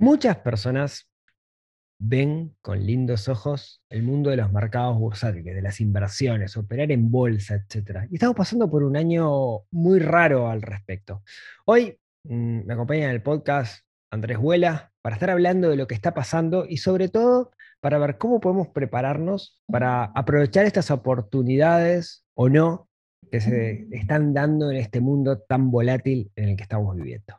Muchas personas ven con lindos ojos el mundo de los mercados bursátiles, de las inversiones, operar en bolsa, etc. Y estamos pasando por un año muy raro al respecto. Hoy mm, me acompaña en el podcast Andrés Huela para estar hablando de lo que está pasando y sobre todo para ver cómo podemos prepararnos para aprovechar estas oportunidades o no que se están dando en este mundo tan volátil en el que estamos viviendo.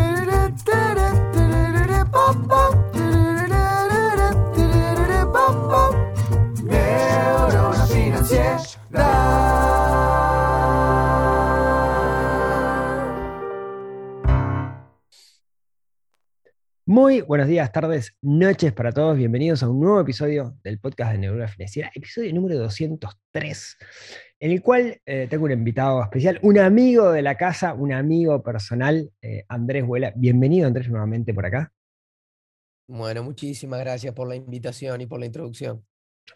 Muy buenos días, tardes, noches para todos. Bienvenidos a un nuevo episodio del podcast de Neurona Financiera, episodio número 203, en el cual eh, tengo un invitado especial, un amigo de la casa, un amigo personal, eh, Andrés Vuela. Bienvenido, Andrés, nuevamente por acá. Bueno, muchísimas gracias por la invitación y por la introducción.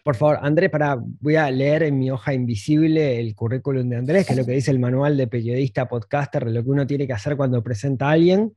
Por favor, Andrés, para, voy a leer en mi hoja invisible el currículum de Andrés, que es lo que dice el manual de periodista, podcaster, lo que uno tiene que hacer cuando presenta a alguien.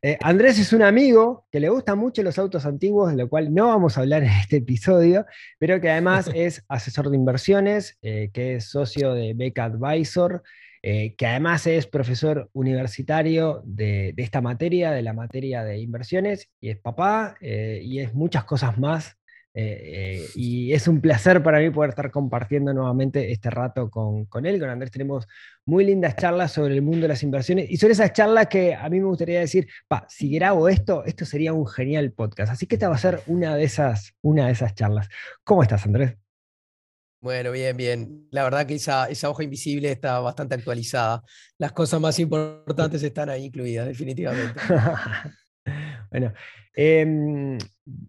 Eh, Andrés es un amigo que le gustan mucho los autos antiguos, de lo cual no vamos a hablar en este episodio, pero que además es asesor de inversiones, eh, que es socio de Beca Advisor, eh, que además es profesor universitario de, de, esta materia, de la materia de inversiones, y es papá, y es muchas cosas más. Eh, y es un placer para mí poder estar compartiendo nuevamente este rato con, con él. Con Andrés tenemos muy lindas charlas sobre el mundo de las inversiones y sobre esas charlas que a mí me gustaría decir, pa, si grabo esto, esto sería un genial podcast. Así que esta va a ser una de esas, una de esas charlas. ¿Cómo estás, Andrés? Bueno, bien, bien. La verdad que esa, esa, hoja invisible está bastante actualizada. Las cosas más importantes están ahí incluidas, definitivamente. bueno, eh,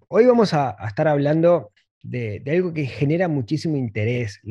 hoy vamos a, a estar hablando de, de, algo que genera muchísimo interés.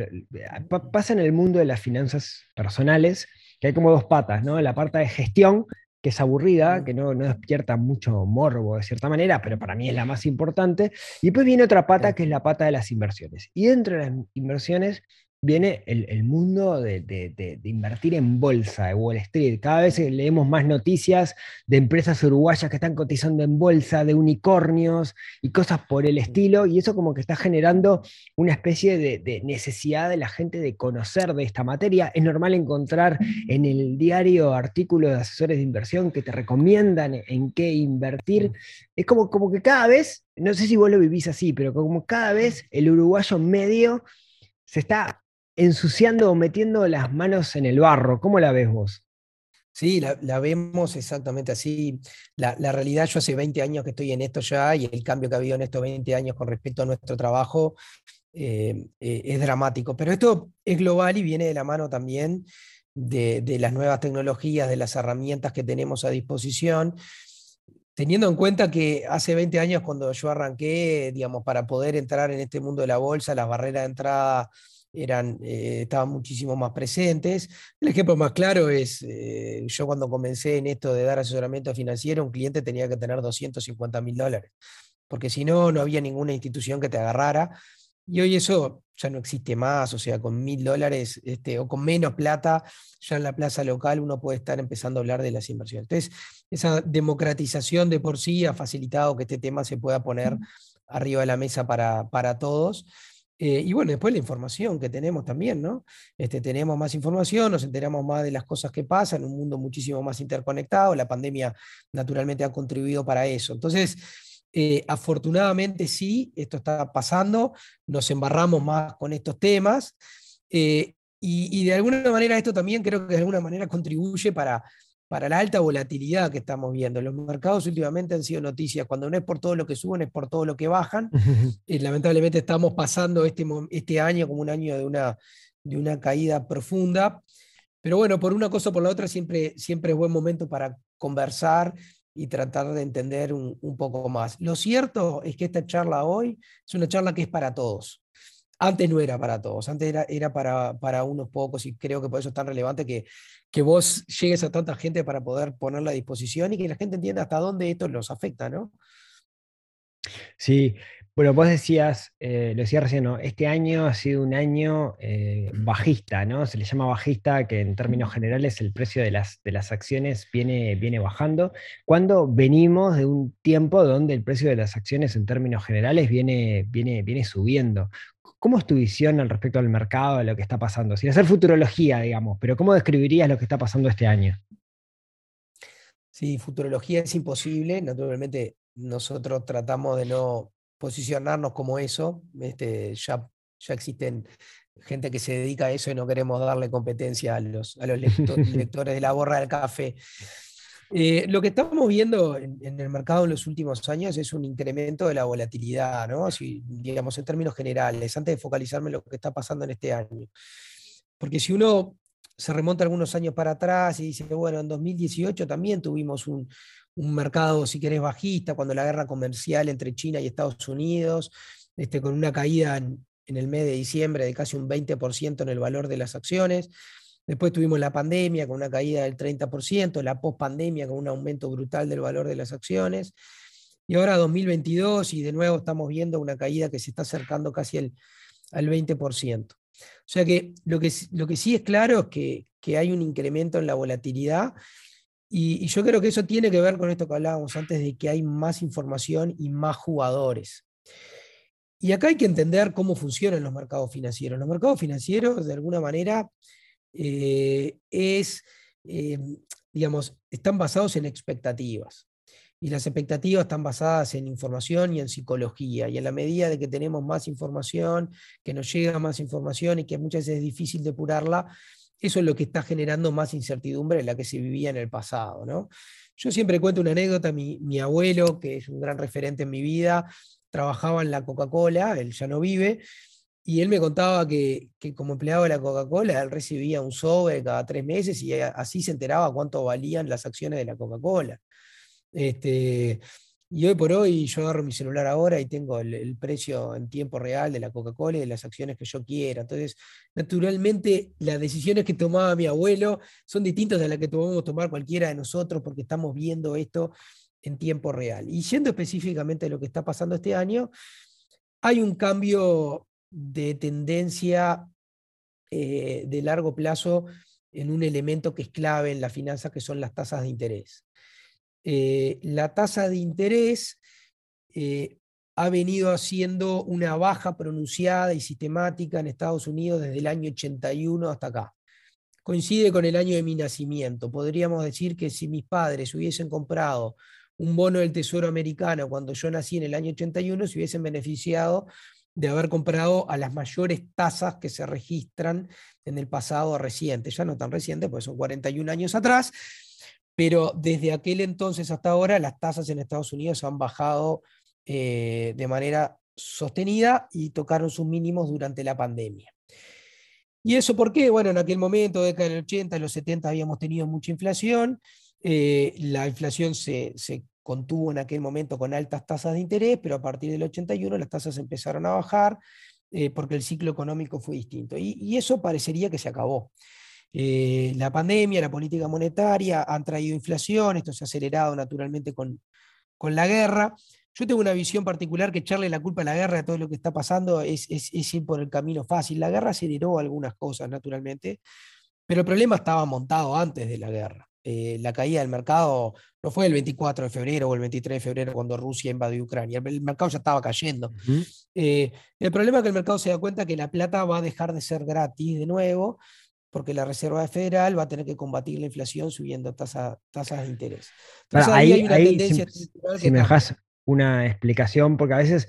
Pasa en el mundo de las finanzas personales, que hay como dos patas, ¿no? La parte de gestión, que es aburrida, que no, no, despierta mucho morbo de cierta manera, pero para mí es la más importante. Y después viene otra pata que es la pata de las inversiones. Y dentro de las inversiones viene el, el mundo de, de, de, de, invertir en bolsa, de Wall Street. Cada vez leemos más noticias de empresas uruguayas que están cotizando en bolsa, de unicornios y cosas por el estilo, y eso como que está generando una especie de, necesidad de la gente de conocer de esta materia. Es normal encontrar en el diario artículos de asesores de inversión que te recomiendan en qué invertir. Es como, como que cada vez, no sé si vos lo vivís así, pero como cada vez el uruguayo medio se está ensuciando o metiendo las manos en el barro. ¿Cómo la ves vos? Sí, la, vemos exactamente así. La, la, realidad, yo hace 20 años que estoy en esto ya y el cambio que ha habido en estos 20 años con respecto a nuestro trabajo eh, eh, es dramático. Pero esto es global y viene de la mano también de, de las nuevas tecnologías, de las herramientas que tenemos a disposición teniendo en cuenta que hace 20 años cuando yo arranqué, digamos, para poder entrar en este mundo de la bolsa, las barreras de entrada eran, eh, estaban muchísimo más presentes. El ejemplo más claro es, eh, yo cuando comencé en esto de dar asesoramiento financiero, un cliente tenía que tener 250 mil dólares, porque si no, no había ninguna institución que te agarrara. Y hoy eso ya no existe más, o sea, con mil dólares este, o con menos plata, ya en la plaza local uno puede estar empezando a hablar de las inversiones. Entonces, esa democratización de por sí ha facilitado que este tema se pueda poner arriba de la mesa para, para todos. Eh, y bueno, después la información que tenemos también, ¿no? Este, tenemos más información, nos enteramos más de las cosas que pasan, un mundo muchísimo más interconectado, la pandemia naturalmente ha contribuido para eso. Entonces, eh, afortunadamente sí, esto está pasando, nos embarramos más con estos temas eh, y, y, de alguna manera esto también creo que de alguna manera contribuye para, para la alta volatilidad que estamos viendo. Los mercados últimamente han sido noticias, cuando no es por todo lo que suben, es por todo lo que bajan. y lamentablemente estamos pasando este, este año como un año de una, de una caída profunda. Pero bueno, por una cosa o por la otra, siempre, siempre es buen momento para conversar y tratar de entender un, un, poco más. Lo cierto es que esta charla hoy es una charla que es para todos. Antes no era para todos, antes era, era para, para, unos pocos y creo que por eso es tan relevante que, que vos llegues a tanta gente para poder ponerla a disposición y que la gente entienda hasta dónde esto los afecta, ¿no? Sí, bueno, vos decías, eh, lo decía recién, ¿no? este año ha sido un año eh, bajista, ¿no? Se le llama bajista, que en términos generales el precio de las, de las acciones viene, viene bajando, cuando venimos de un tiempo donde el precio de las acciones en términos generales viene, viene, viene subiendo. ¿Cómo es tu visión al respecto al mercado, a lo que está pasando? Sin hacer futurología, digamos, pero ¿cómo describirías lo que está pasando este año? Sí, futurología es imposible. Naturalmente, nosotros tratamos de no posicionarnos como eso. Este, ya, ya existen gente que se dedica a eso y no queremos darle competencia a los, a los lectores de la borra del café. Eh, lo que estamos viendo en, el mercado en los últimos años es un incremento de la volatilidad, ¿no? Si, digamos, en términos generales, antes de focalizarme en lo que está pasando en este año. Porque si uno se remonta algunos años para atrás y dice, bueno, en 2018 también tuvimos un, mercado, si querés, bajista, cuando la guerra comercial entre China y Estados Unidos, este, con una caída en, el mes de diciembre de casi un 20% en el valor de las acciones. Después tuvimos la pandemia con una caída del 30%, la pospandemia con un aumento brutal del valor de las acciones. Y ahora 2022 y de nuevo estamos viendo una caída que se está acercando casi al, al 20%. O sea que lo, que lo que sí es claro es que, que hay un incremento en la volatilidad y, yo creo que eso tiene que ver con esto que hablábamos antes de que hay más información y más jugadores. Y acá hay que entender cómo funcionan los mercados financieros. Los mercados financieros, de alguna manera, eh, es, eh, digamos, están basados en expectativas. Y las expectativas están basadas en información y en psicología. Y en la medida de que tenemos más información, que nos llega más información y que muchas veces es difícil depurarla, eso es lo que está generando más incertidumbre en la que se vivía en el pasado. ¿no? Yo siempre cuento una anécdota, mi, abuelo, que es un gran referente en mi vida, trabajaba en la Coca-Cola, él ya no vive, y él me contaba que, que, como empleado de la Coca-Cola, él recibía un sobre cada tres meses y así se enteraba cuánto valían las acciones de la Coca-Cola. Este, y hoy por hoy yo agarro mi celular ahora y tengo el, precio en tiempo real de la Coca-Cola y de las acciones que yo quiera. Entonces, naturalmente, las decisiones que tomaba mi abuelo son distintas a las que podemos tomar cualquiera de nosotros porque estamos viendo esto en tiempo real. Y siendo específicamente lo que está pasando este año, hay un cambio de tendencia eh, de largo plazo en un elemento que es clave en la finanza, que son las tasas de interés. Eh, la tasa de interés eh, ha venido haciendo una baja pronunciada y sistemática en Estados Unidos desde el año 81 hasta acá. Coincide con el año de mi nacimiento. Podríamos decir que si mis padres hubiesen comprado un bono del Tesoro americano cuando yo nací en el año 81, se hubiesen beneficiado de haber comprado a las mayores tasas que se registran en el pasado reciente, ya no tan reciente, pues son 41 años atrás, pero desde aquel entonces hasta ahora las tasas en Estados Unidos han bajado eh, de manera sostenida y tocaron sus mínimos durante la pandemia. ¿Y eso por qué? Bueno, en aquel momento, década del 80, en los 70 habíamos tenido mucha inflación, eh, la inflación se, contuvo en aquel momento con altas tasas de interés, pero a partir del 81 las tasas empezaron a bajar eh, porque el ciclo económico fue distinto. y, eso parecería que se acabó. Eh, la pandemia, la política monetaria han traído inflación, esto se ha acelerado naturalmente con, con la guerra. Yo tengo una visión particular que echarle la culpa a la guerra a todo lo que está pasando es, es, ir por el camino fácil. La guerra aceleró algunas cosas, naturalmente, pero el problema estaba montado antes de la guerra. Eh, la caída del mercado no fue el 24 de febrero o el 23 de febrero cuando Rusia invadió Ucrania, el mercado ya estaba cayendo. Eh, el problema es que el mercado se da cuenta que la plata va a dejar de ser gratis de nuevo porque la Reserva Federal va a tener que combatir la inflación subiendo tasas de interés. Entonces, ahí, hay una tendencia si, si me dejas una explicación, porque a veces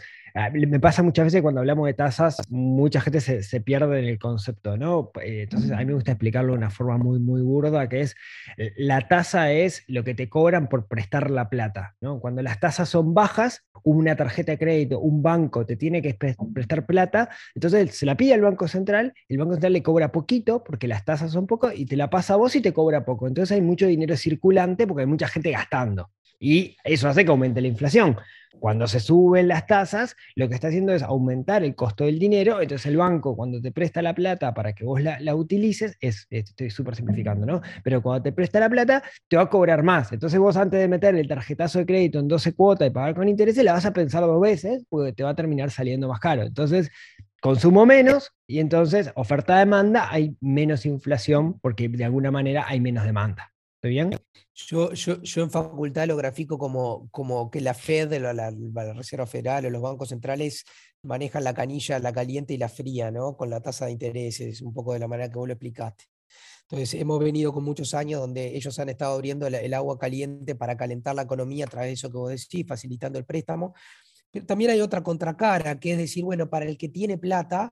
me pasa muchas veces cuando hablamos de tasas, mucha gente se, pierde en el concepto, ¿no? Eh, entonces a mí me gusta explicarlo de una forma muy, muy burda, que es, eh, la tasa es lo que te cobran por prestar la plata, ¿no? Cuando las tasas son bajas, una tarjeta de crédito, un banco te tiene que prestar plata, entonces se la pide al Banco Central, el Banco Central le cobra poquito, porque las tasas son poco, y te la pasa a vos y te cobra poco. Entonces hay mucho dinero circulante porque hay mucha gente gastando. Y eso hace que aumente la inflación. Cuando se suben las tasas, lo que está haciendo es aumentar el costo del dinero, entonces el banco cuando te presta la plata para que vos la, utilices, es, estoy súper simplificando, ¿no? Pero cuando te presta la plata, te va a cobrar más. Entonces vos antes de meter el tarjetazo de crédito en 12 cuotas y pagar con intereses, la vas a pensar dos veces, porque te va a terminar saliendo más caro. Entonces, consumo menos y entonces oferta-demanda, hay menos inflación porque de alguna manera hay menos demanda. ¿Estoy bien? Yo, en facultad lo grafico como, como que la Fed, la, Reserva Federal o los bancos centrales manejan la canilla, la caliente y la fría, ¿no? Con la tasa de intereses, un poco de la manera que vos lo explicaste. Entonces, hemos venido con muchos años donde ellos han estado abriendo el, el agua caliente para calentar la economía a través de eso que vos decís, facilitando el préstamo. Pero también hay otra contracara, que es decir, bueno, para el que tiene plata,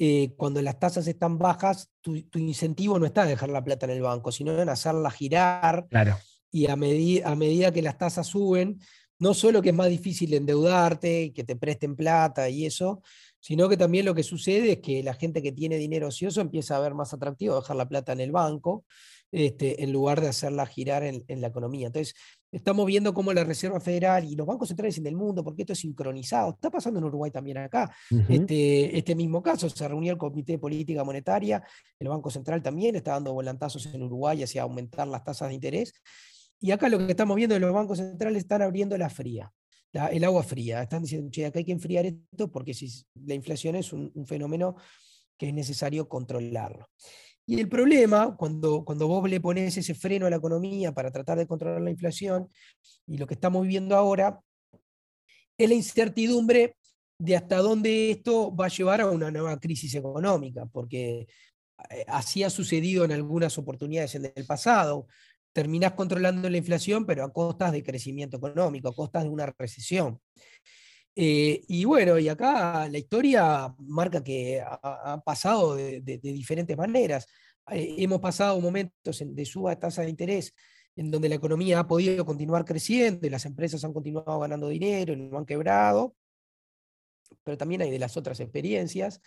eh, cuando las tasas están bajas, tu, tu, incentivo no está en dejar la plata en el banco, sino en hacerla girar. Claro. Y a, medi a medida que las tasas suben, no solo que es más difícil endeudarte, que te presten plata y eso, sino que también lo que sucede es que la gente que tiene dinero ocioso empieza a ver más atractivo dejar la plata en el banco este, en lugar de hacerla girar en, en, la economía. Entonces, estamos viendo cómo la Reserva Federal y los bancos centrales en el mundo, porque esto es sincronizado, está pasando en Uruguay también acá, uh -huh. este, este mismo caso, se reunió el Comité de Política Monetaria, el Banco Central también está dando volantazos en Uruguay hacia aumentar las tasas de interés, y acá lo que estamos viendo es que los bancos centrales están abriendo la fría. La, el agua fría, están diciendo, che, acá hay que enfriar esto porque si la inflación es un, un fenómeno que es necesario controlarlo. Y el problema, cuando, cuando vos le pones ese freno a la economía para tratar de controlar la inflación, y lo que estamos viviendo ahora, es la incertidumbre de hasta dónde esto va a llevar a una nueva crisis económica, porque eh, así ha sucedido en algunas oportunidades en el pasado. Terminás controlando la inflación, pero a costas de crecimiento económico, a costas de una recesión. Eh, y bueno, y acá la historia marca que ha, ha pasado de, de, de, diferentes maneras. Eh, hemos pasado momentos de suba de tasa de interés en donde la economía ha podido continuar creciendo y las empresas han continuado ganando dinero y no han quebrado, pero también hay de las otras experiencias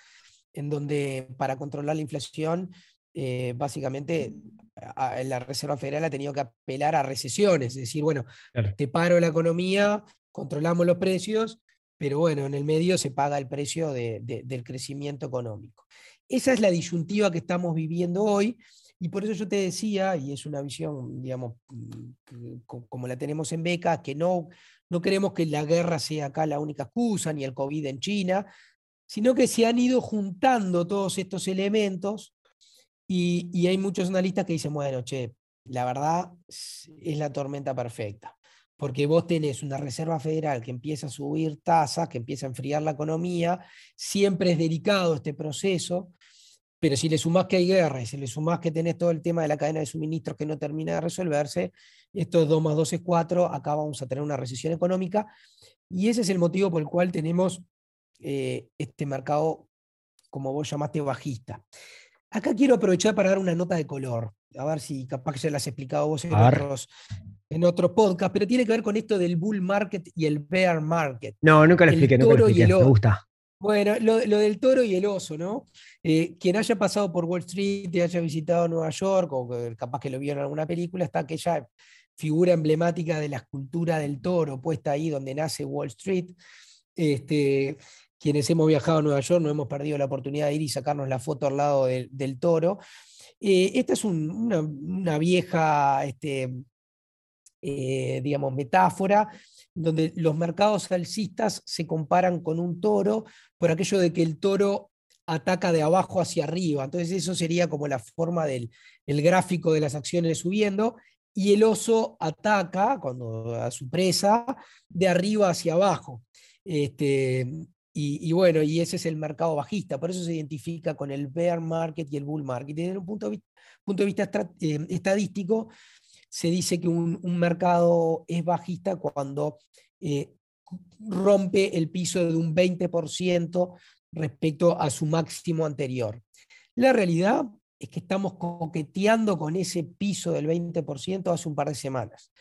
en donde para controlar la inflación, eh, básicamente a, la Reserva Federal ha tenido que apelar a recesiones, es decir, bueno, claro. te paro la economía, controlamos los precios, pero bueno, en el medio se paga el precio de, de, del crecimiento económico. Esa es la disyuntiva que estamos viviendo hoy, y por eso yo te decía, y es una visión, digamos, mm, como la tenemos en Beca, que no, no queremos que la guerra sea acá la única excusa, ni el COVID en China, sino que se han ido juntando todos estos elementos, y, y hay muchos analistas que dicen, bueno, che, la verdad es la tormenta perfecta porque vos tenés una Reserva Federal que empieza a subir tasas, que empieza a enfriar la economía, siempre es delicado este proceso, pero si le sumás que hay guerra y si le sumás que tenés todo el tema de la cadena de suministros que no termina de resolverse, esto es 2 más 2 es 4, acá vamos a tener una recesión económica, y ese es el motivo por el cual tenemos eh, este mercado, como vos llamaste, bajista. Acá quiero aprovechar para dar una nota de color, a ver si capaz que ya las has explicado vos en otros, en otro podcast, pero tiene que ver con esto del bull market y el bear market. No, nunca lo expliqué, nunca lo expliqué, me gusta. Bueno, lo, lo, del toro y el oso, ¿no? Eh, quien haya pasado por Wall Street y haya visitado Nueva York, o capaz que lo vio en alguna película, está aquella figura emblemática de la escultura del toro puesta ahí donde nace Wall Street. Este, quienes hemos viajado a Nueva York no hemos perdido la oportunidad de ir y sacarnos la foto al lado de, del toro. Eh, esta es un, una, una, vieja este, eh, digamos, metáfora, donde los mercados alcistas se comparan con un toro por aquello de que el toro ataca de abajo hacia arriba. Entonces eso sería como la forma del el gráfico de las acciones subiendo y el oso ataca cuando a su presa de arriba hacia abajo. Este, y, bueno, y ese es el mercado bajista, por eso se identifica con el bear market y el bull market. Desde un punto de vista, punto de vista eh, estadístico, se dice que un, mercado es bajista cuando eh, rompe el piso de un 20% respecto a su máximo anterior. La realidad es que estamos coqueteando con ese piso del 20% hace un par de semanas.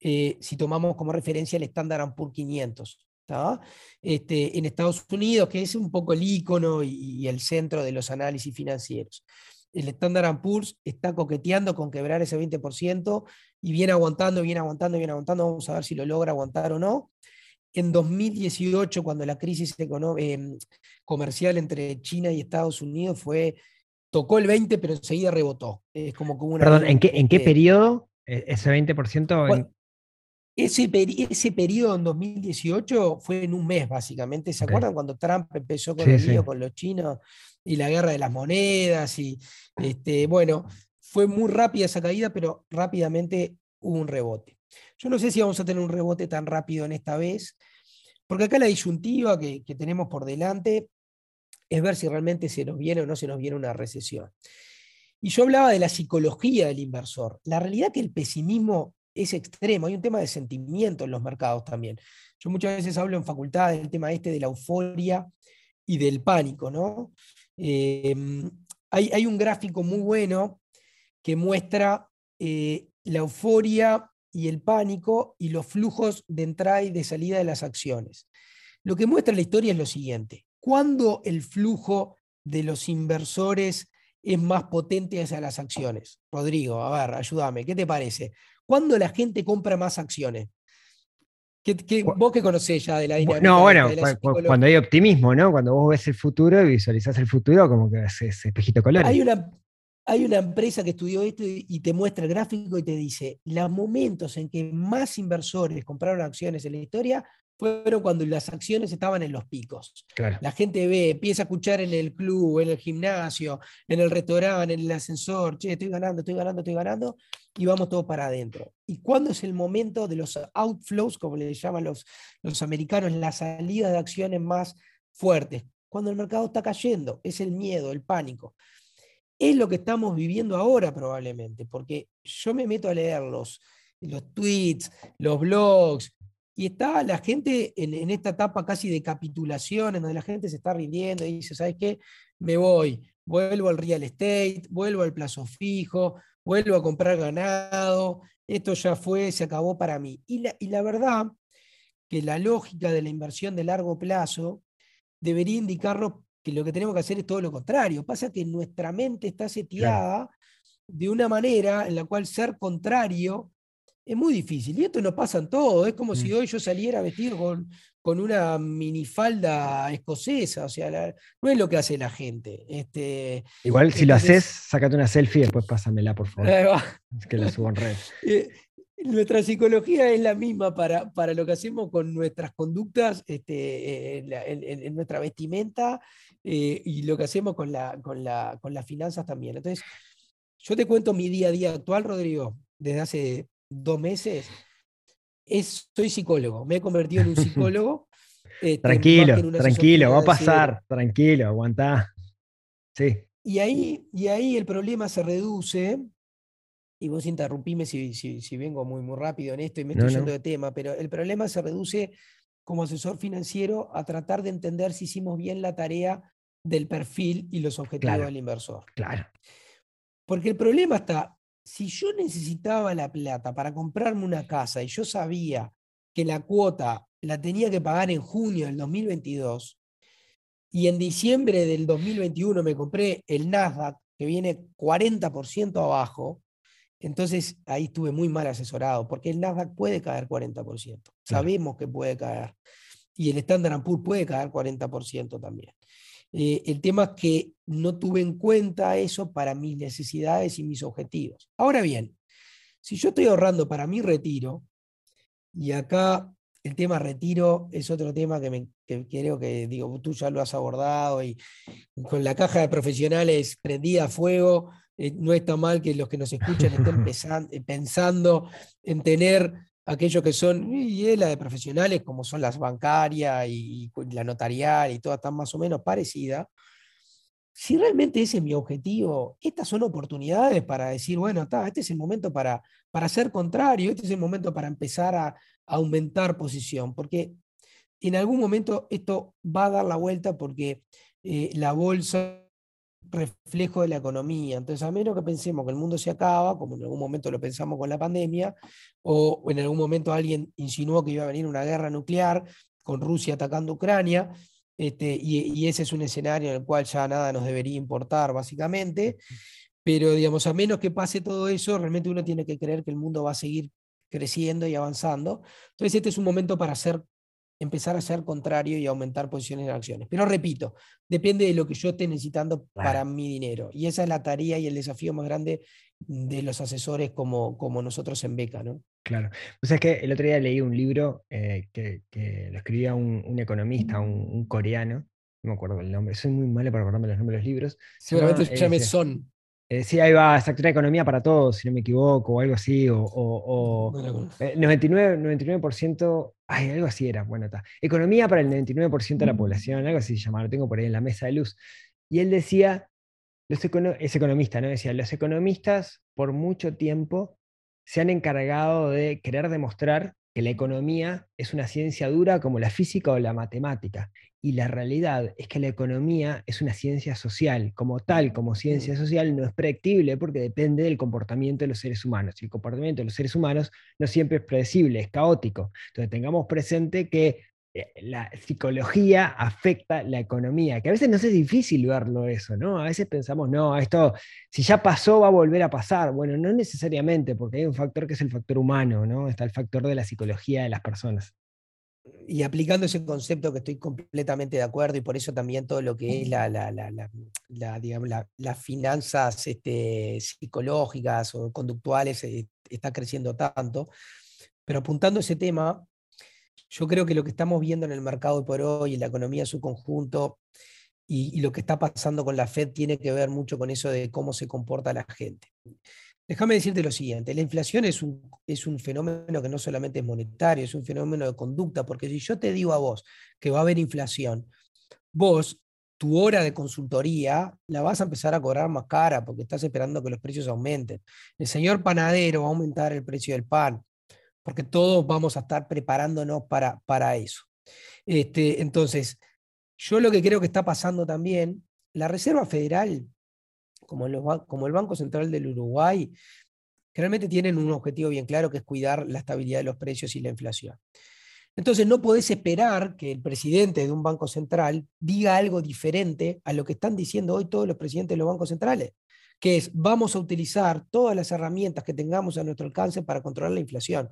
Eh, si tomamos como referencia el Standard Poor's 500. Este, en Estados Unidos, que es un poco el icono y el centro de los análisis financieros el Standard Poor's está coqueteando con quebrar ese 20% y viene aguantando, viene aguantando, viene aguantando. Vamos a ver si lo logra aguantar o no. en 2018, cuando la crisis em, comercial entre China y Estados Unidos fue, tocó el 20, pero enseguida rebotó. Es como, como una Perdón, ¿en qué, en qué periodo eh, ese 20%? en- Bueno, ese, peri- ese periodo en 2018 fue en un mes, básicamente. ¿Se acuerdan cuando Trump empezó con Sí, el sí. lío con los chinos y la guerra de las monedas? Y este, bueno, fue muy rápida esa caída, pero rápidamente hubo un rebote. Yo no sé si vamos a tener un rebote tan rápido en esta vez, porque acá la disyuntiva que, que tenemos por delante es ver si realmente se nos viene o no se nos viene una recesión. Y yo hablaba de la psicología del inversor. La realidad que el pesimismo es extremo, hay un tema de sentimiento en los mercados también. Yo muchas veces hablo en facultad del tema este de la euforia y del pánico, ¿no? Hay, hay un gráfico muy bueno que muestra eh, la euforia y el pánico y los flujos de entrada y de salida de las acciones. Lo que muestra la historia es lo siguiente. ¿Cuándo el flujo de los inversores es más potente hacia las acciones? Rodrigo, a ver, ayúdame, ¿qué te parece? ¿Cuándo la gente compra más acciones? ¿Qué, qué- vos que conocés ya de la dinámica No, bueno, cuando hay optimismo, ¿no? Cuando vos ves el futuro y visualizás el futuro, como que es, es espejito colores. Hay una, hay una empresa que estudió esto y, y te muestra el gráfico y te dice, los momentos en que más inversores compraron acciones en la historia fueron cuando las acciones estaban en los picos. Claro. La gente ve, empieza a escuchar en el club, en el gimnasio, en el restaurante, en el ascensor, che, estoy ganando, estoy ganando, estoy ganando, y vamos todos para adentro. ¿Y cuándo es el momento de los outflows, como le llaman los, los americanos, la salida de acciones más fuertes? Cuando el mercado está cayendo, es el miedo, el pánico. Es lo que estamos viviendo ahora probablemente, porque yo me meto a leer los, los tweets, los blogs, y está la gente en, en esta etapa casi de capitulación, en donde la gente se está rindiendo y dice, ¿sabes qué? Me voy, vuelvo al real estate, vuelvo al plazo fijo, vuelvo a comprar ganado, esto ya fue, se acabó para mí. Y la, y la verdad que la lógica de la inversión de largo plazo debería indicarnos que lo que tenemos que hacer es todo lo contrario. Pasa que nuestra mente está seteada de una manera en la cual ser contrario es muy difícil. Y esto no pasa en todo. Es como si Mm. hoy yo saliera vestido con, con una minifalda escocesa. O sea, la- no es lo que hace la gente. Este, Igual, si lo haces, sacate una selfie y después pásamela, por favor. Es que la subo en red. Eh, nuestra psicología es la misma para, para lo que hacemos con nuestras conductas, este, en, la- en- en- en nuestra vestimenta eh, y lo que hacemos con, la, con, la, con las finanzas también. Entonces, yo te cuento mi día a día actual, Rodrigo, desde hace dos meses. Es, soy psicólogo, me he convertido en un psicólogo. este, Tranquilo, tranquilo, va a pasar, tranquilo, aguantá. Sí, Y ahí, y ahí el problema se reduce, y vos interrumpime si, si, si vengo muy, muy rápido en esto y me estoy no. yendo de tema, pero el problema se reduce como asesor financiero a tratar de entender si hicimos bien la tarea del perfil y los objetivos Claro. del inversor. claro. Porque el problema está, si yo necesitaba la plata para comprarme una casa y yo sabía que la cuota la tenía que pagar en junio del 2022 y en diciembre del 2021 me compré el Nasdaq que viene 40% abajo, entonces ahí estuve muy mal asesorado porque el Nasdaq puede caer 40%. Sabemos que puede caer. Y el Standard Poor's puede caer 40% también. Eh, el tema es que no tuve en cuenta eso para mis necesidades y mis objetivos. Ahora bien, si yo estoy ahorrando para mi retiro, y acá el tema retiro es otro tema que, me, que creo que digo, tú ya lo has abordado y con la caja de profesionales prendida a fuego, eh, no está mal que los que nos escuchan estén pensando en tener aquellos que son, y es la de profesionales, como son las bancarias y, la notarial y todas están más o menos parecidas. Si realmente ese es mi objetivo, estas son oportunidades para decir, bueno, está, este es el momento para, para ser contrario, este es el momento para empezar a, a aumentar posición, porque en algún momento esto va a dar la vuelta porque eh, la bolsa reflejo de la economía. Entonces, a menos que pensemos que el mundo se acaba, como en algún momento lo pensamos con la pandemia, o en algún momento alguien insinuó que iba a venir una guerra nuclear con Rusia atacando Ucrania, este, y, ese es un escenario en el cual ya nada nos debería importar, básicamente. Pero, digamos, a menos que pase todo eso, realmente uno tiene que creer que el mundo va a seguir creciendo y avanzando. Entonces, este es un momento para ser empezar a ser contrario y aumentar posiciones en acciones. Pero repito, depende de lo que yo esté necesitando para mi dinero. Y esa es la tarea y el desafío más grande de los asesores como, como nosotros en Beca, ¿no? Claro. O sea, es que el otro día leí un libro eh, que, que lo escribía un, un economista, un, un coreano, no me acuerdo el nombre, soy muy malo para acordarme los nombres de los libros. Se Seguramente llama, se llame ese, Son. Eh, sí, ahí va, exacto, una economía para todos, si no me equivoco, o algo así, o, o- o, eh, 99, 99%, ay, algo así era, bueno, está. Economía para el 99% de la población, algo así se llama, lo tengo por ahí en la mesa de luz. Y él decía, los econo- es economista, ¿no? Decía, los economistas por mucho tiempo se han encargado de querer demostrar que la economía es una ciencia dura como la física o la matemática. Y la realidad es que la economía es una ciencia social. Como tal, como ciencia social, no es predictible porque depende del comportamiento de los seres humanos. Y el comportamiento de los seres humanos no siempre es predecible, es caótico. Entonces tengamos presente que la psicología afecta la economía, que a veces nos es difícil verlo eso, ¿no? A veces pensamos, no, esto, si ya pasó, va a volver a pasar. Bueno, no necesariamente, porque hay un factor que es el factor humano, ¿no? Está el factor de la psicología de las personas. Y aplicando ese concepto que estoy completamente de acuerdo y por eso también todo lo que es la, la- la- digamos, la- las finanzas este, psicológicas o conductuales eh, está creciendo tanto. Pero apuntando ese tema, yo creo que lo que estamos viendo en el mercado por hoy, en la economía en su conjunto, y, y lo que está pasando con la Fed tiene que ver mucho con eso de cómo se comporta la gente. Déjame decirte lo siguiente, la inflación es un, es un fenómeno que no solamente es monetario, es un fenómeno de conducta, porque si yo te digo a vos que va a haber inflación, vos, tu hora de consultoría la vas a empezar a cobrar más cara porque estás esperando que los precios aumenten. El señor panadero va a aumentar el precio del pan, porque todos vamos a estar preparándonos para, para eso. Este, entonces, yo lo que creo que está pasando también, la Reserva Federal como, el Banco Central del Uruguay, que realmente tienen un objetivo bien claro, que es cuidar la estabilidad de los precios y la inflación. Entonces no podés esperar que el presidente de un banco central diga algo diferente a lo que están diciendo hoy todos los presidentes de los bancos centrales, que es vamos a utilizar todas las herramientas que tengamos a nuestro alcance para controlar la inflación.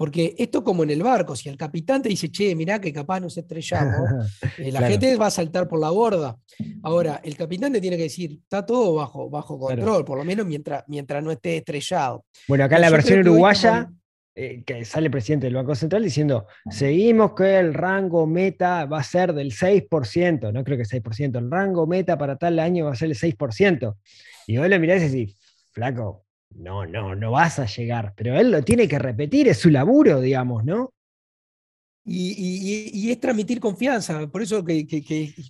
Porque esto como en el barco, si el capitán te dice, che, mirá que capaz nos estrellamos, eh, la Claro. gente va a saltar por la borda. Ahora, el capitán te tiene que decir, está todo bajo, bajo Claro. control, por lo menos mientras, mientras no esté estrellado. Bueno, acá en la versión uruguaya, como- eh, que sale el presidente del Banco Central diciendo, seguimos que el rango meta va a ser del 6%, no creo que 6%, el rango meta para tal año va a ser el 6%. Y vos lo mirás y decís, flaco, no, no, no vas a llegar, pero él lo tiene que repetir, es su laburo, digamos, ¿no? Y, es transmitir confianza, por eso que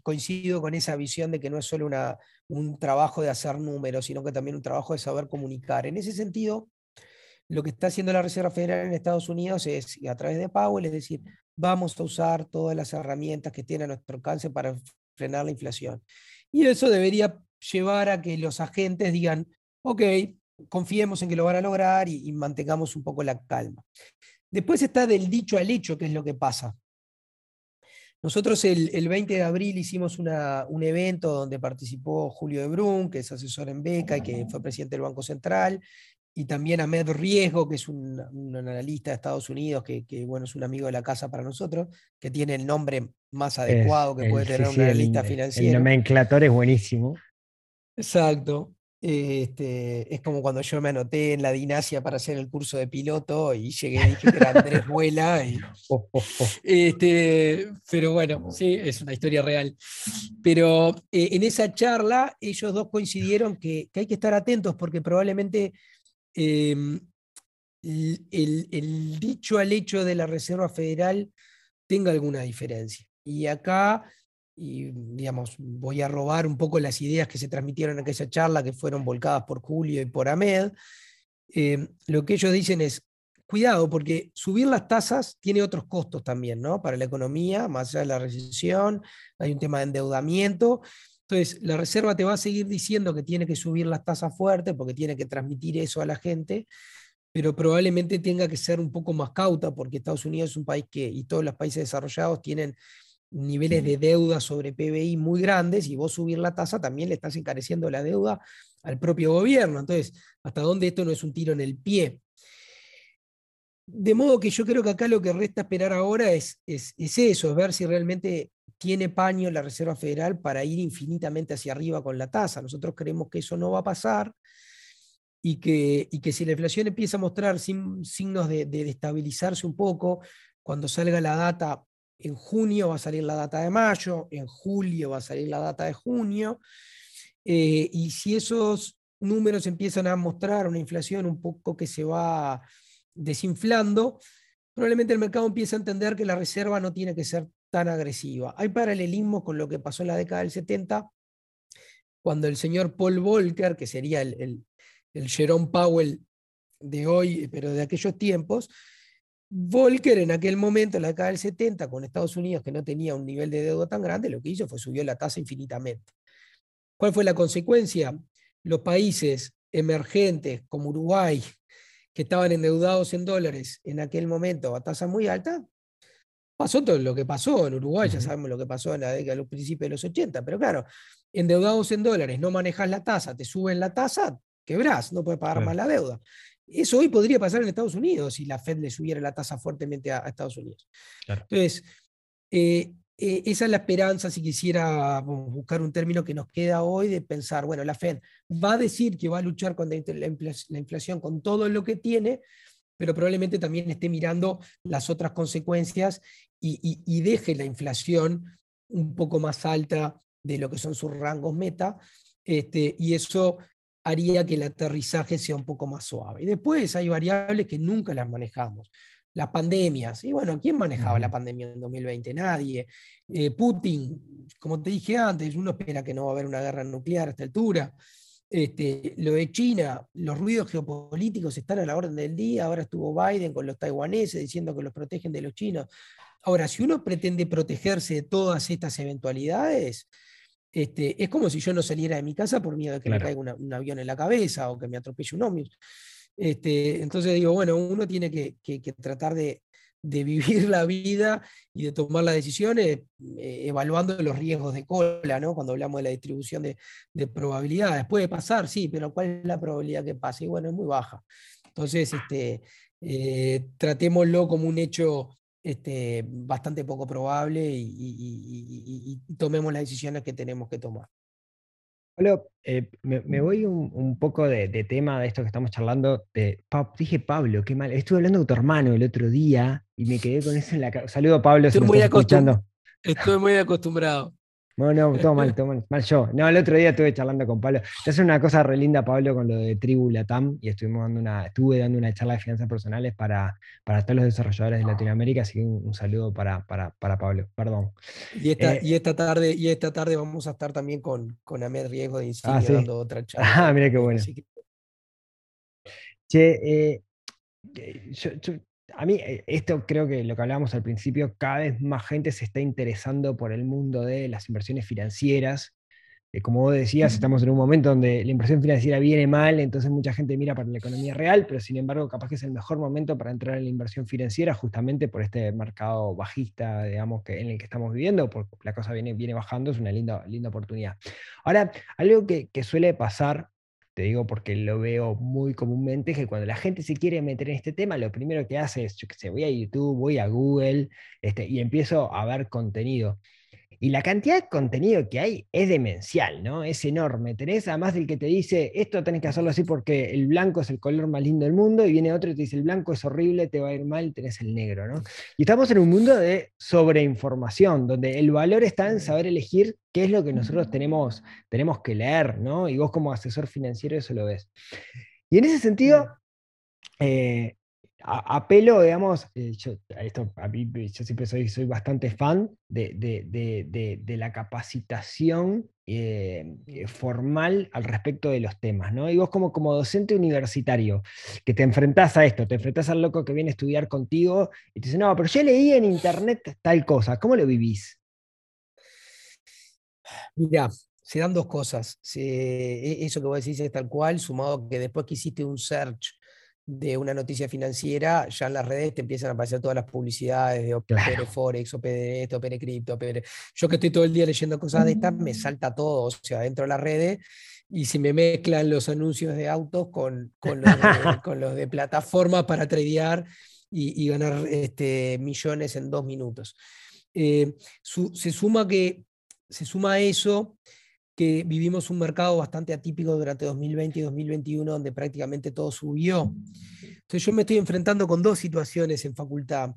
coincido con esa visión de que no es solo una, un trabajo de hacer números, sino que también un trabajo de saber comunicar. En ese sentido, lo que está haciendo la Reserva Federal en Estados Unidos es, a través de Powell, es decir, vamos a usar todas las herramientas que tiene a nuestro alcance para frenar la inflación. Y eso debería llevar a que los agentes digan, ok, confiemos en que lo van a lograr y, y mantengamos un poco la calma. Después está del dicho al hecho, que es lo que pasa. Nosotros el, el 20 de abril hicimos una- un evento donde participó Julio de Brun, que es asesor en Beca y que fue presidente del Banco Central, y también Ahmed Riesgo, que es un, un analista de Estados Unidos, que, que, bueno, es un amigo de la casa para nosotros, que tiene el nombre más adecuado que puede el- tener un sí, el- analista El financiero. nomenclator es buenísimo. Exacto. Este, es como cuando yo me anoté en la Dinasia para hacer el curso de piloto y llegué y dije que era Andrés Vuela. y- Oh, oh, oh. este, pero bueno, sí, es una historia real. Pero eh, en esa charla ellos dos coincidieron que, que hay que estar atentos porque probablemente em, el, el- el dicho al hecho de la Reserva Federal tenga alguna diferencia. Y acá, y, digamos, voy a robar un poco las ideas que se transmitieron en aquella charla que fueron volcadas por Julio y por Ahmed. em, lo que ellos dicen es, cuidado, porque subir las tasas tiene otros costos también, ¿no? Para la economía, más allá de la recesión, hay un tema de endeudamiento. Entonces, la Reserva te va a seguir diciendo que tiene que subir las tasas fuertes porque tiene que transmitir eso a la gente, pero probablemente tenga que ser un poco más cauta porque Estados Unidos es un país que, y todos los países desarrollados tienen niveles de deuda sobre PBI muy grandes y vos subir la tasa también le estás encareciendo la deuda al propio gobierno. Entonces, ¿hasta dónde esto no es un tiro en el pie? De modo que yo creo que acá lo que resta esperar ahora es, es, es eso, es ver si realmente tiene paño la Reserva Federal para ir infinitamente hacia arriba con la tasa. Nosotros creemos que eso no va a pasar y que, y que si la inflación empieza a mostrar signos de, de, estabilizarse un poco, cuando salga la data, en junio va a salir la data de mayo, en julio va a salir la data de junio, eh, y si esos números empiezan a mostrar una inflación un poco que se va desinflando, probablemente el mercado empiece a entender que la reserva no tiene que ser tan agresiva. Hay paralelismo con lo que pasó en la década del 70, cuando el señor Paul Volcker, que sería el, el Jerome Powell de hoy, pero de aquellos tiempos, Volcker en aquel momento, en la década del 70, con Estados Unidos, que no tenía un nivel de deuda tan grande, lo que hizo fue subió la tasa infinitamente. ¿Cuál fue la consecuencia? Los países emergentes como Uruguay, que estaban endeudados en dólares en aquel momento a tasa muy alta, pasó todo lo que pasó en Uruguay, ya sabemos lo que pasó en la década, los principios de los 80, pero claro, endeudados en dólares, no manejas la tasa, te suben la tasa, quebrás, no puedes pagar más la deuda. Eso hoy podría pasar en Estados Unidos si la Fed le subiera la tasa fuertemente a, Estados Unidos. Entonces, eh, eh, esa es la esperanza, si quisiera buscar un término que nos queda hoy, de pensar, bueno, la Fed va a decir que va a luchar contra la inflación con todo lo que tiene, pero probablemente también esté mirando las otras consecuencias y, y deje la inflación un poco más alta de lo que son sus rangos meta, este, y eso haría que el aterrizaje sea un poco más suave. Y después hay variables que nunca las manejamos. Las pandemias. Y bueno, ¿quién manejaba la pandemia en 2020? Nadie. Eh, Putin, como te dije antes, uno espera que no va a haber una guerra nuclear a esta altura. Este, lo de China, los ruidos geopolíticos están a la orden del día. Ahora estuvo Biden con los taiwaneses diciendo que los protegen de los chinos. Ahora, si uno pretende protegerse de todas estas eventualidades, este, es como si yo no saliera de mi casa por miedo de que me caiga un avión en la cabeza o que me atropelle un ómnibus. Este, entonces digo, bueno, uno tiene que, tratar de, vivir la vida y de tomar las decisiones eh, evaluando los riesgos de cola, ¿no? Cuando hablamos de la distribución de, probabilidades. Puede pasar, sí, pero ¿cuál es la probabilidad que pase? Y bueno, es muy baja. Entonces, este, eh, tratémoslo como un hecho este, bastante poco probable y, tomemos las decisiones que tenemos que tomar. Pablo, eh, me, voy un, poco de, tema de esto que estamos charlando. De, dije Pablo, qué mal. Estuve hablando con tu hermano el otro día y me quedé con eso en la cabeza. Saludo Pablo, Estoy, muy escuchando. Estoy muy acostumbrado. No, no, todo mal, todo mal, mal yo. No, el otro día estuve charlando con Pablo. Te hace una cosa re linda, Pablo, con lo de Tribu Latam, y estuvimos dando una, estuve dando una charla de finanzas personales para, para todos los desarrolladores de Latinoamérica, así que un, saludo para, para, Pablo, perdón. Y esta, eh, y esta tarde, y esta tarde vamos a estar también con, con Ahmed Riesgo de Insigne ah, dando otra charla. Ah, mira qué bueno. Che, eh, eh, yo, a mí eh, esto creo que lo que hablábamos al principio, cada vez más gente se está interesando por el mundo de las inversiones financieras. Eh, como vos decías, estamos en un momento donde la inversión financiera viene mal, entonces mucha gente mira para la economía real, pero sin embargo capaz que es el mejor momento para entrar en la inversión financiera justamente por este mercado bajista, digamos, que, en el que estamos viviendo, porque la cosa viene, viene bajando, es una linda, linda oportunidad. Ahora, algo que, que suele pasar te digo porque lo veo muy comúnmente, que cuando la gente se quiere meter en este tema, lo primero que hace es, yo voy a YouTube, voy a Google este, y empiezo a ver contenido. Y la cantidad de contenido que hay es demencial, ¿no? Es enorme. Tenés además del que te dice, esto tenés que hacerlo así porque el blanco es el color más lindo del mundo, y viene otro y te dice, el blanco es horrible, te va a ir mal, tenés el negro, ¿no? Y estamos en un mundo de sobreinformación, donde el valor está en saber elegir qué es lo que nosotros tenemos, tenemos que leer, ¿no? Y vos como asesor financiero eso lo ves. Y en ese sentido, eh, apelo, digamos, eh, yo, esto, yo siempre soy, soy bastante fan de, la capacitación eh, eh, formal al respecto de los temas, ¿no? Y vos como, como docente universitario, que te enfrentás a esto, te enfrentás al loco que viene a estudiar contigo y te dice, no, pero yo leí en internet tal cosa, ¿cómo lo vivís? Mira, se dan dos cosas. E, eso que vos decís es tal cual, sumado que después que hiciste un search de una noticia financiera, ya en las redes te empiezan a aparecer todas las publicidades de opere Claro. Forex, opere esto, opere cripto, opere... Yo que estoy todo el día leyendo cosas de estas, me salta todo, o sea, dentro de las redes, y se me mezclan los anuncios de autos con, con, los, de, con los de plataformas para tradear y, y ganar este, millones en dos minutos. Eh, su- se suma que se suma a eso que vivimos un mercado bastante atípico durante 2020 y 2021, donde prácticamente todo subió. Entonces yo me estoy enfrentando con dos situaciones en facultad.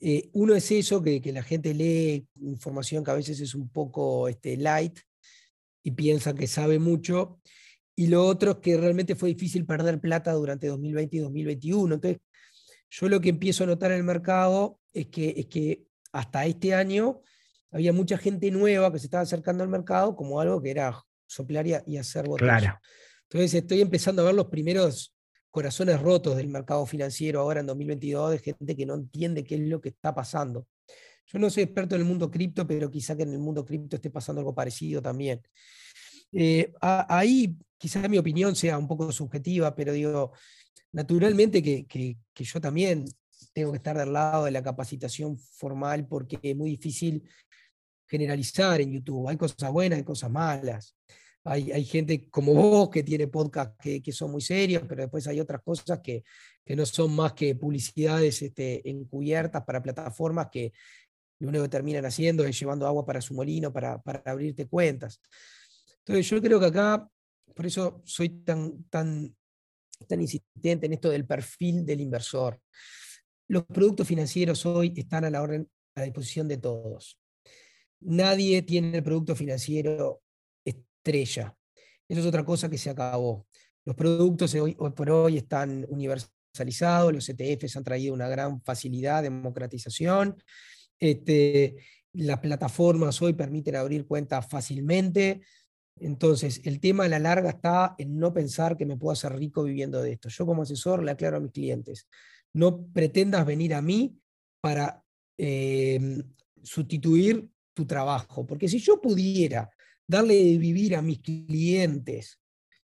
Eh, uno es eso, que, que la gente lee información que a veces es un poco este, light y piensa que sabe mucho. Y lo otro es que realmente fue difícil perder plata durante 2020 y 2021. Entonces, yo lo que empiezo a notar en el mercado es que, es que hasta este año había mucha gente nueva que se estaba acercando al mercado como algo que era soplar y, hacer botella. Claro. Entonces estoy empezando a ver los primeros corazones rotos del mercado financiero ahora en 2022 de gente que no entiende qué es lo que está pasando. Yo no soy experto en el mundo cripto, pero quizá que en el mundo cripto esté pasando algo parecido también. Eh, a- ahí quizás mi opinión sea un poco subjetiva, pero digo, naturalmente que, que- que yo también tengo que estar del lado de la capacitación formal porque es muy difícil generalizar en YouTube. Hay cosas buenas, hay cosas malas. Hay, hay gente como vos que tiene podcasts que, que son muy serios, pero después hay otras cosas que, que no son más que publicidades este, encubiertas para plataformas que lo único que terminan haciendo es llevando agua para su molino, para, para abrirte cuentas. Entonces yo creo que acá, por eso soy tan, tan, tan insistente en esto del perfil del inversor. Los productos financieros hoy están a la orden, a disposición de todos. Nadie tiene el producto financiero estrella. Eso es otra cosa que se acabó. Los productos hoy, por hoy están universalizados, los ETFs han traído una gran facilidad, democratización. Este, las plataformas hoy permiten abrir cuentas fácilmente. Entonces, el tema a la larga está en no pensar que me puedo hacer rico viviendo de esto. Yo como asesor le aclaro a mis clientes, no pretendas venir a mí para eh, sustituir tu trabajo, porque si yo pudiera darle de vivir a mis clientes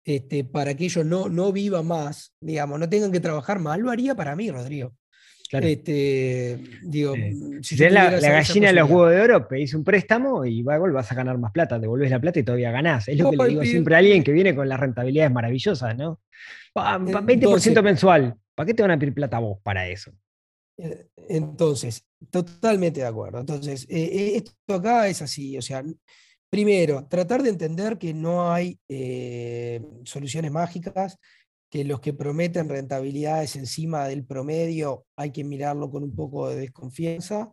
este, para que ellos no, no vivan más, digamos, no tengan que trabajar más, lo haría para mí, Rodrigo. Claro. Este, digo, Eh, Si yo la, la gallina de los huevos de oro, pedís un préstamo y va, vas a ganar más plata. Devolvés la plata y todavía ganás. Es lo que le digo siempre a alguien que viene con las rentabilidades maravillosas, ¿no? Pa- pa- 20% Entonces- mensual. ¿Para qué te van a pedir plata vos para eso? Eh, Entonces, totalmente de acuerdo. Entonces, eh, eh, esto acá es así, o sea, primero, tratar de entender que no hay soluciones mágicas, que los que prometen rentabilidades encima del promedio hay que mirarlo con un poco de desconfianza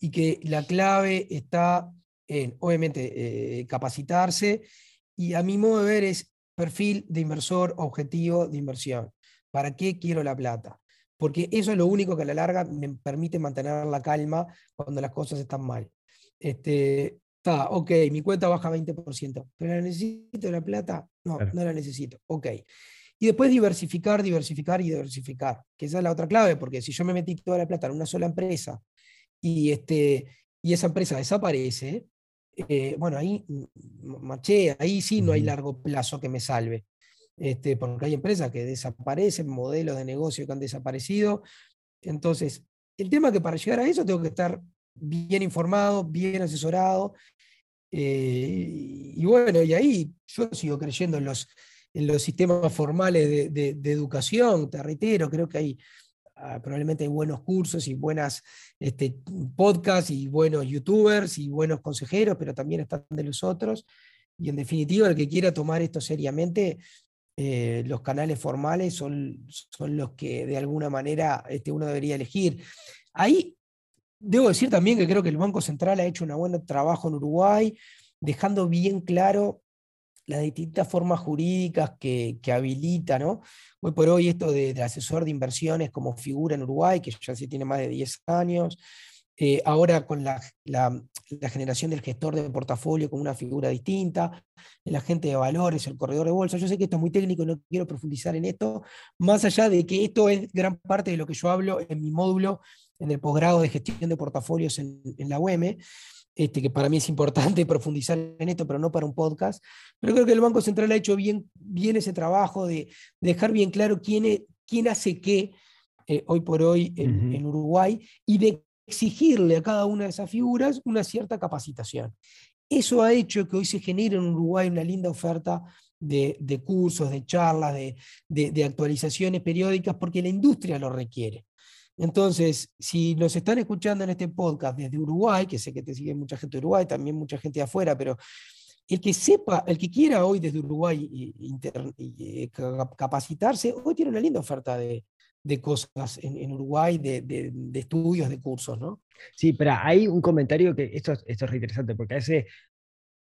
y que la clave está en, obviamente, capacitarse y a mi modo de ver es perfil de inversor, objetivo de inversión. ¿Para qué quiero la plata? Porque eso es lo único que a la larga me permite mantener la calma cuando las cosas están mal. Este, está, ok, mi cuenta baja 20%, pero la necesito la plata, no, Claro. no la necesito, ok. Y después diversificar, diversificar y diversificar, que esa es la otra clave, porque si yo me metí toda la plata en una sola empresa y, este, y esa empresa desaparece, eh, bueno, ahí maché, ahí sí no hay largo plazo que me salve este, porque hay empresas que desaparecen, modelos de negocio que han desaparecido. Entonces, el tema es que para llegar a eso tengo que estar bien informado, bien asesorado. eh, y bueno, y ahí yo sigo creyendo en los, en los sistemas formales de, educación, te reitero, creo que hay ah, probablemente hay buenos cursos y buenas este, podcasts y buenos youtubers y buenos consejeros, pero también están de los otros. Y en definitiva, el que quiera tomar esto seriamente, eh, los canales formales son, son los que de alguna manera este, uno debería elegir. Ahí debo decir también que creo que el Banco Central ha hecho un buen trabajo en Uruguay, dejando bien claro las distintas formas jurídicas que, que habilita, ¿no? Hoy por hoy esto de, de asesor de inversiones como figura en Uruguay, que ya se tiene más de 10 años, eh, ahora con la, la- la generación del gestor de portafolio como una figura distinta, el agente de valores, el corredor de bolsa. Yo sé que esto es muy técnico y no quiero profundizar en esto, más allá de que esto es gran parte de lo que yo hablo en mi módulo en el posgrado de gestión de portafolios en, en la UEM, este, que para mí es importante profundizar en esto, pero no para un podcast. Pero creo que el Banco Central ha hecho bien, bien ese trabajo de dejar bien claro quién es- quién hace qué eh, hoy por hoy en, en Uruguay y de exigirle a cada una de esas figuras una cierta capacitación. Eso ha hecho que hoy se genere en Uruguay una linda oferta de, de cursos, de charlas, de, de- de actualizaciones periódicas, porque la industria lo requiere. Entonces, si nos están escuchando en este podcast desde Uruguay, que sé que te sigue mucha gente de Uruguay, también mucha gente de afuera, pero el que sepa, el que quiera hoy desde Uruguay inter- eh, ca- capacitarse, hoy tiene una linda oferta de, de cosas en, en Uruguay, de, de- de estudios, de cursos, ¿no? Sí, pero hay un comentario que esto, es- esto es re interesante, porque hace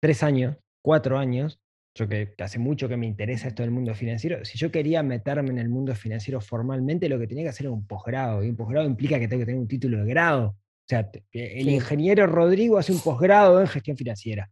tres años, cuatro años, yo que, que hace mucho que me interesa esto del mundo financiero, si yo quería meterme en el mundo financiero formalmente, lo que tenía que hacer era un posgrado, y un posgrado implica que tengo que tener un título de grado. O sea, el ingeniero Rodrigo hace un posgrado en gestión financiera.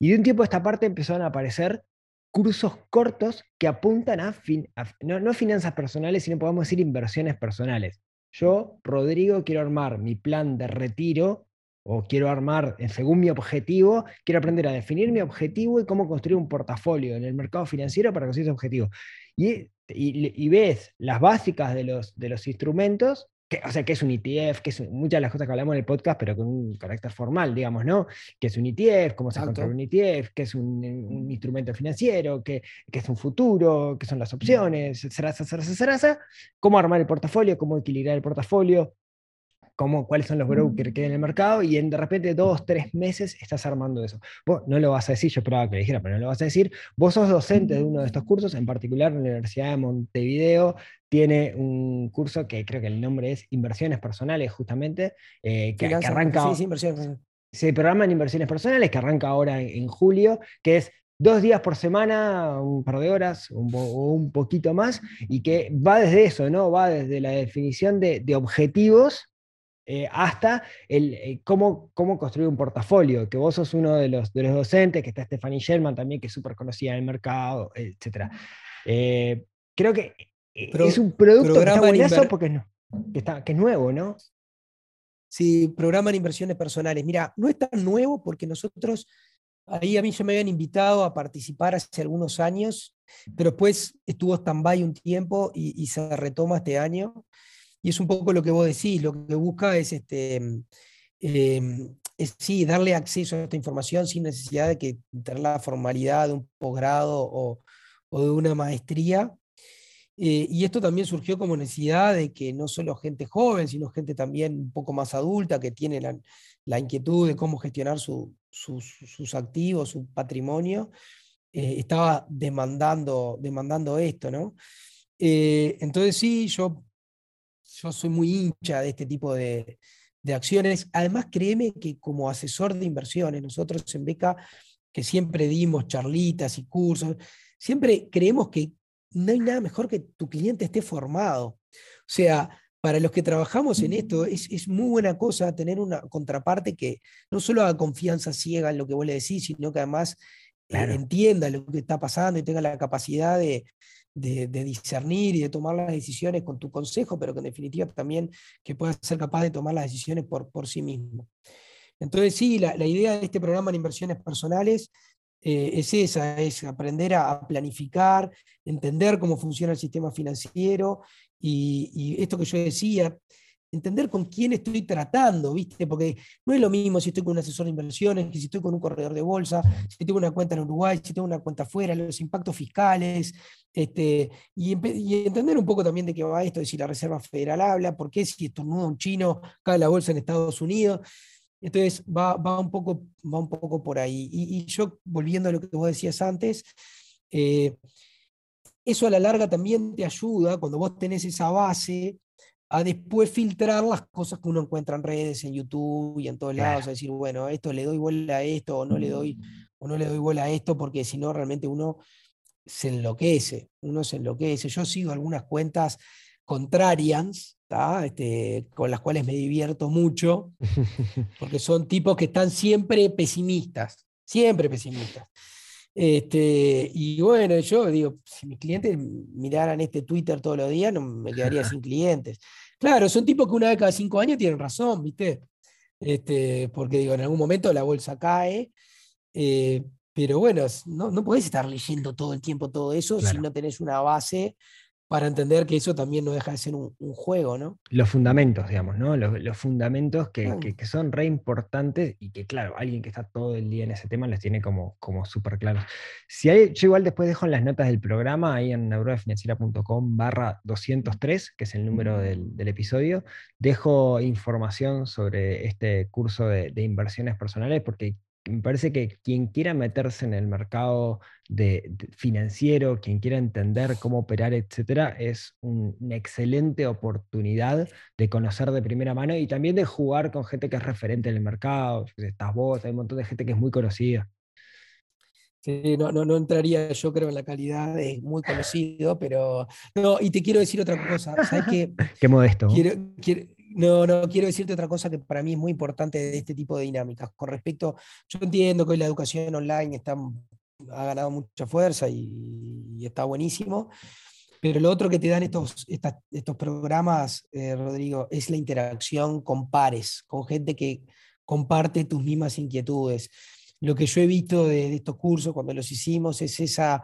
Y de un tiempo a esta parte empezaron a aparecer cursos cortos que apuntan a, fin- no, no finanzas personales, sino podemos decir inversiones personales. Yo, Rodrigo, quiero armar mi plan de retiro o quiero armar, eh, según mi objetivo, quiero aprender a definir mi objetivo y cómo construir un portafolio en el mercado financiero para conseguir ese objetivo. Y, y- y ves las básicas de los, de los instrumentos, que, o sea, que es un ETF, que es un- muchas de las cosas que hablamos en el podcast, pero con un carácter formal, digamos, ¿no? Que es un ETF, cómo se controla un ETF, que es un, un instrumento financiero, que, que es un futuro, que son las opciones, zaraza, zaraza, zaraza, cómo armar el portafolio, cómo equilibrar el portafolio, cómo, cuáles son los brokers que hay en el mercado, y en de repente dos, tres meses estás armando eso. Vos no lo vas a decir, yo esperaba que lo dijera, pero no lo vas a decir. Vos sos docente de uno de estos cursos, en particular la Universidad de Montevideo tiene un curso que creo que el nombre es Inversiones Personales, justamente, eh, que, arranca... sí, sí, inversiones. Se programa en inversiones personales, que arranca ahora en, en julio, que es dos días por semana, un par de horas un o un poquito más, y que va desde eso, ¿no? Va desde la definición de, de objetivos eh, hasta el, eh, cómo, cómo construir un portafolio, que vos sos uno de los, de los docentes, que está Stephanie Sherman también, que es súper conocida en el mercado, etc. Eh, creo que eh, Pro- es un producto que está buenazo porque es, nu- que, está, que es nuevo, ¿no? Sí, programan inversiones personales. Mira, no es tan nuevo porque nosotros, ahí a mí ya me habían invitado a participar hace algunos años, pero después estuvo stand-by un tiempo y, y se retoma este año. Y es un poco lo que vos decís, lo que busca es, este, mm, em, sí, darle acceso a esta información sin necesidad de que tener la formalidad de un posgrado o, o de una maestría. Eh, y esto también surgió como necesidad de que no solo gente joven, sino gente también un poco más adulta que tiene la, la inquietud de cómo gestionar su- sus- sus activos, su patrimonio, eh, estaba demandando, demandando esto, ¿no? Eh, entonces sí, yo, yo soy muy hincha de este tipo de, de acciones. Además, créeme que como asesor de inversiones, nosotros en Beca, que siempre dimos charlitas y cursos, siempre creemos que no hay nada mejor que tu cliente esté formado. O sea, para los que trabajamos en esto, es, es muy buena cosa tener una contraparte que no solo haga confianza ciega en lo que vos le decís, sino que además eh, entienda lo que está pasando y tenga la capacidad de, de- de discernir y de tomar las decisiones con tu consejo, pero que en definitiva también que pueda ser capaz de tomar las decisiones por, por sí mismo. Entonces, sí, la, la idea de este programa en inversiones personales eh, es esa, es aprender a, a planificar, entender cómo funciona el sistema financiero y, y esto que yo decía, entender con quién estoy tratando, ¿viste? Porque no es lo mismo si estoy con un asesor de inversiones, que si estoy con un corredor de bolsa, si tengo una cuenta en Uruguay, si tengo una cuenta afuera, los impactos fiscales, este, y, entender un poco también de qué va esto, de si la Reserva Federal habla, por qué si estornuda un chino cae la bolsa en Estados Unidos. Entonces va, va, un, poco, va un poco por ahí. Y, y yo, volviendo a lo que vos decías antes, eh, eso a la larga también te ayuda cuando vos tenés esa base a después filtrar las cosas que uno encuentra en redes, en YouTube y en todos lados, a decir, bueno, esto le doy bola a esto o no le doy, o no le doy bola a esto, porque si no realmente uno se enloquece, uno se enloquece. Yo sigo algunas cuentas contrarians. Este, con las cuales me divierto mucho, porque son tipos que están siempre pesimistas, siempre pesimistas. Este, y bueno, yo digo, si mis clientes miraran este Twitter todos los días, no me quedaría sin clientes. Claro, son tipos que una vez cada cinco años tienen razón, ¿viste? Este, porque digo, en algún momento la bolsa cae, eh, pero bueno, no, no podés estar leyendo todo el tiempo todo eso si no tenés una base para entender que eso también no deja de ser un, un juego, ¿no? Los fundamentos, digamos, ¿no? Los, los fundamentos que, que- que son re importantes y que, claro, alguien que está todo el día en ese tema los tiene como, como súper claros. Si hay, yo igual después dejo en las notas del programa, ahí en neuronafinanciera.com barra 203, que es el número del, del episodio, dejo información sobre este curso de, de inversiones personales porque me parece que quien quiera meterse en el mercado de, financiero, quien quiera entender cómo operar, etcétera, es un- una excelente oportunidad de conocer de primera mano y también de jugar con gente que es referente en el mercado. Estás vos, hay un montón de gente que es muy conocida. Sí, no, no, no entraría, yo creo, en la calidad de muy conocido, pero no, y te quiero decir otra cosa, ¿sabes qué? Qué modesto. ¿no? Quiero, quiero- no, no, quiero decirte otra cosa que para mí es muy importante de este tipo de dinámicas. Con respecto, yo entiendo que hoy la educación online está, ha ganado mucha fuerza y, y está buenísimo, pero lo otro que te dan estos, estas- estos programas, eh, Rodrigo, es la interacción con pares, con gente que comparte tus mismas inquietudes. Lo que yo he visto de, estos cursos cuando los hicimos es esa,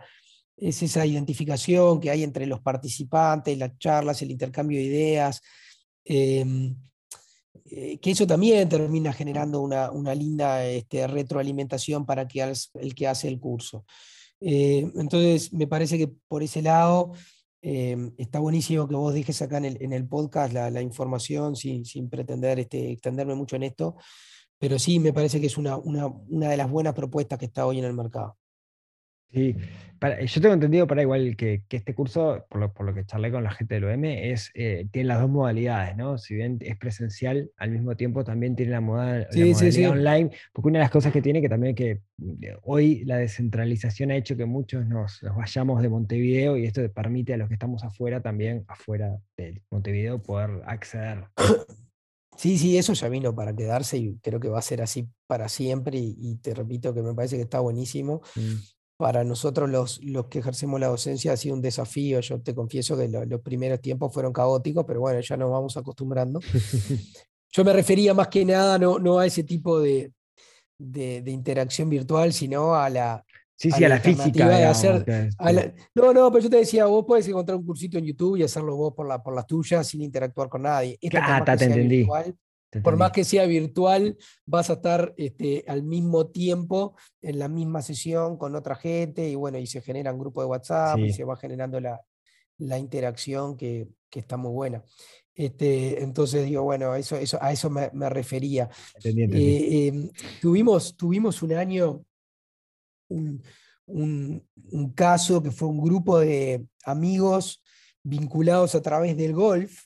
es esa identificación que hay entre los participantes, las charlas, el intercambio de ideas, em, eh, que eso también termina generando una, una linda este, retroalimentación para que el que hace el curso. Eh, entonces, me parece que por ese lado em, está buenísimo que vos dejes acá en el, en el podcast la, la información sin, sin pretender este, extenderme mucho en esto, pero sí me parece que es una, una, una de las buenas propuestas que está hoy en el mercado. Sí, para- yo tengo entendido para igual que, que este curso, por lo, por lo que charlé con la gente del OM, es, eh, tiene las dos modalidades, ¿no? Si bien es presencial, al mismo tiempo también tiene la, moda- Sí, modalidad sí. online, porque una de las cosas que tiene que también que eh, hoy la descentralización ha hecho que muchos nos, nos vayamos de Montevideo y esto permite a los que estamos afuera también, afuera de Montevideo, poder acceder. Sí, sí, eso ya vino para quedarse y creo que va a ser así para siempre y, y te repito que me parece que está buenísimo. Mm. Para nosotros los, los que ejercemos la docencia ha sido un desafío. Yo te confieso que lo- los primeros tiempos fueron caóticos, pero bueno, ya nos vamos acostumbrando. Yo me refería más que nada no, no a ese tipo de, de- de interacción virtual, sino a la, Sí, sí, a la la física. alternativa de digamos, hacer- que, a la- este, No, no, pero yo te decía, vos podés encontrar un cursito en YouTube y hacerlo vos por, la, por las tuyas sin interactuar con nadie. Esta, Claro, ta, te entendí. virtual, te por más que sea virtual, vas a estar este, al mismo tiempo en la misma sesión con otra gente y bueno, y se generan grupos de WhatsApp y se va generando la, la interacción que, que está muy buena. Este, entonces digo, bueno, eso, eso, a eso me, me refería. Entendí, entendí. Eh, em, tuvimos, tuvimos un año, un, un- un caso que fue un grupo de amigos vinculados a través del golf.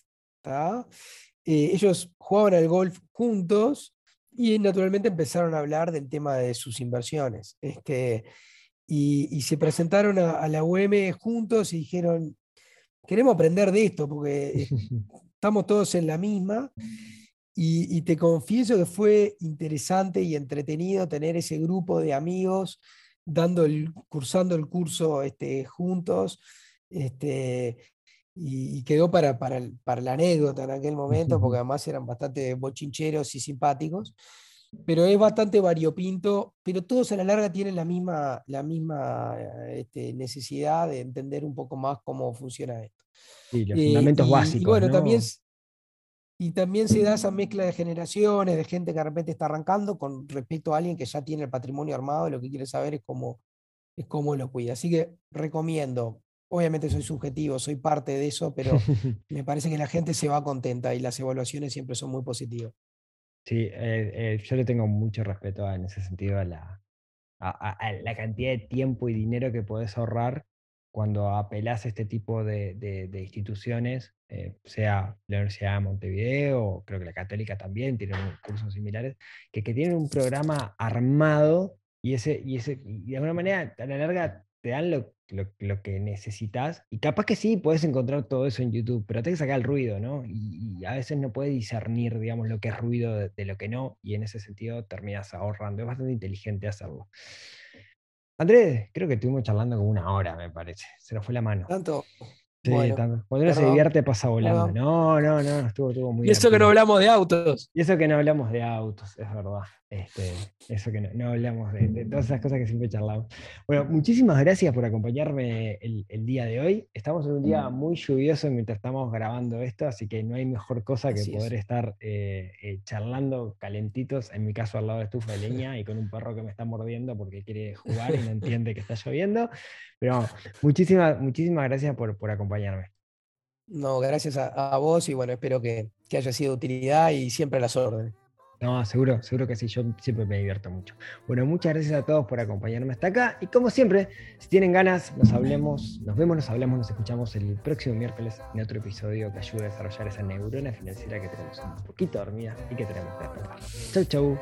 Eh, ellos jugaban al golf juntos y naturalmente empezaron a hablar del tema de sus inversiones. Este, y, y se presentaron a, a la UM juntos y dijeron, queremos aprender de esto porque estamos todos en la misma. Y, y te confieso que fue interesante y entretenido tener ese grupo de amigos dando el, cursando el curso este, juntos. Este, y, y quedó para, para, el- para la anécdota en aquel momento, porque además eran bastante bochincheros y simpáticos. Pero es bastante variopinto, pero todos a la larga tienen la misma, la misma eh, este, necesidad de entender un poco más cómo funciona esto. Sí, los Eh, fundamentos y- y básicos. bueno, ¿no? también, y también se da esa mezcla de generaciones, de gente que de repente está arrancando con respecto a alguien que ya tiene el patrimonio armado y lo que quiere saber es cómo, es cómo lo cuida. Así que recomiendo. Obviamente soy subjetivo, soy parte de eso, pero me parece que la gente se va contenta y las evaluaciones siempre son muy positivas. Sí, eh, eh, yo le tengo mucho respeto a- en ese sentido a la, a, la cantidad de tiempo y dinero que podés ahorrar cuando apelás a este tipo de, de- de instituciones, eh, sea la Universidad de Montevideo, creo que la Católica también tiene cursos similares, que, que tienen un programa armado y, ese, y, ese, y de alguna manera a la larga te dan lo, lo- lo que necesitas. Y capaz que sí, puedes encontrar todo eso en YouTube, pero tenés que sacar el ruido, ¿no? Y, y a veces no puedes discernir, digamos, lo que es ruido de, de lo que no, y en ese sentido terminas ahorrando. Es bastante inteligente hacerlo. Andrés, creo que estuvimos charlando como una hora, me parece. Se nos fue la mano. Tanto, Sí, Bueno, tanto. Cuando uno se divierte pasa volando. perdón. No, no, no, estuvo, estuvo muy Y eso que no hablamos de autos. Y eso que no hablamos de autos, es verdad. Este, eso que no, no hablamos de, de todas esas cosas que siempre charlamos. Bueno, muchísimas gracias por acompañarme el, el día de hoy. Estamos en un día Mm. muy lluvioso mientras estamos grabando esto, así que no hay mejor cosa que Así es. poder estar eh, eh, charlando calentitos, en mi caso al lado de estufa de leña y con un perro que me está mordiendo porque quiere jugar y no entiende que está lloviendo. Pero muchísimas, muchísimas gracias por, por acompañarme. No, gracias a, vos y bueno, espero que, que, haya sido de utilidad y siempre las órdenes. No, seguro, seguro que sí, yo siempre me divierto mucho. Bueno, muchas gracias a todos por acompañarme hasta acá y como siempre, si tienen ganas, nos hablemos, nos vemos, nos hablamos, nos escuchamos el próximo miércoles en otro episodio que ayude a desarrollar esa neurona financiera que tenemos un poquito dormida y que tenemos que despertar. Chau, chau.